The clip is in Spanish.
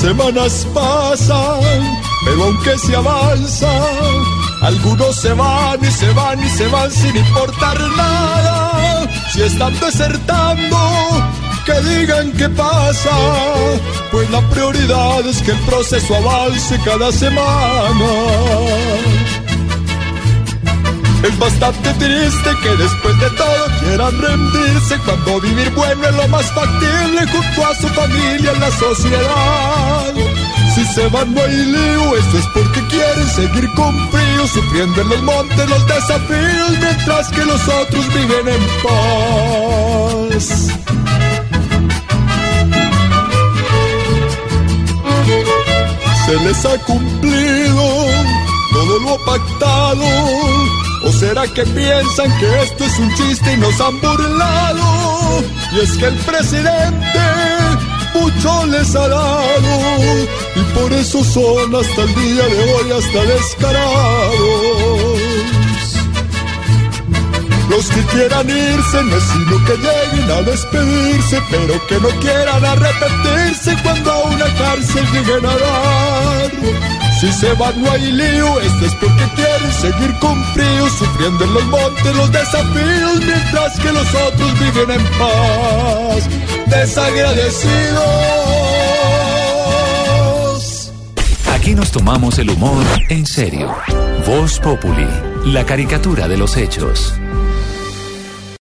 Semanas pasan, pero aunque se avanza, algunos se van y se van y se van sin importar nada. Si están desertando, que digan qué pasa, pues la prioridad es que el proceso avance cada semana. Bastante triste que después de todo quieran rendirse cuando vivir bueno es lo más factible junto a su familia en la sociedad. Si se van no hay lío, esto es porque quieren seguir con frío, sufriendo en los montes los desafíos mientras que los otros viven en paz. Se les ha cumplido todo lo pactado. ¿O será que piensan que esto es un chiste y nos han burlado? Y es que el presidente mucho les ha dado y por eso son hasta el día de hoy hasta descarados. Los que quieran irse no es sino que lleguen a despedirse, pero que no quieran arrepentirse cuando a una cárcel lleguen a dar. Si se van no hay lío, esto es porque quieren seguir con frío, sufriendo en los montes los desafíos, mientras que los otros viven en paz. Desagradecidos. Aquí nos tomamos el humor en serio. Voz Populi, la caricatura de los hechos.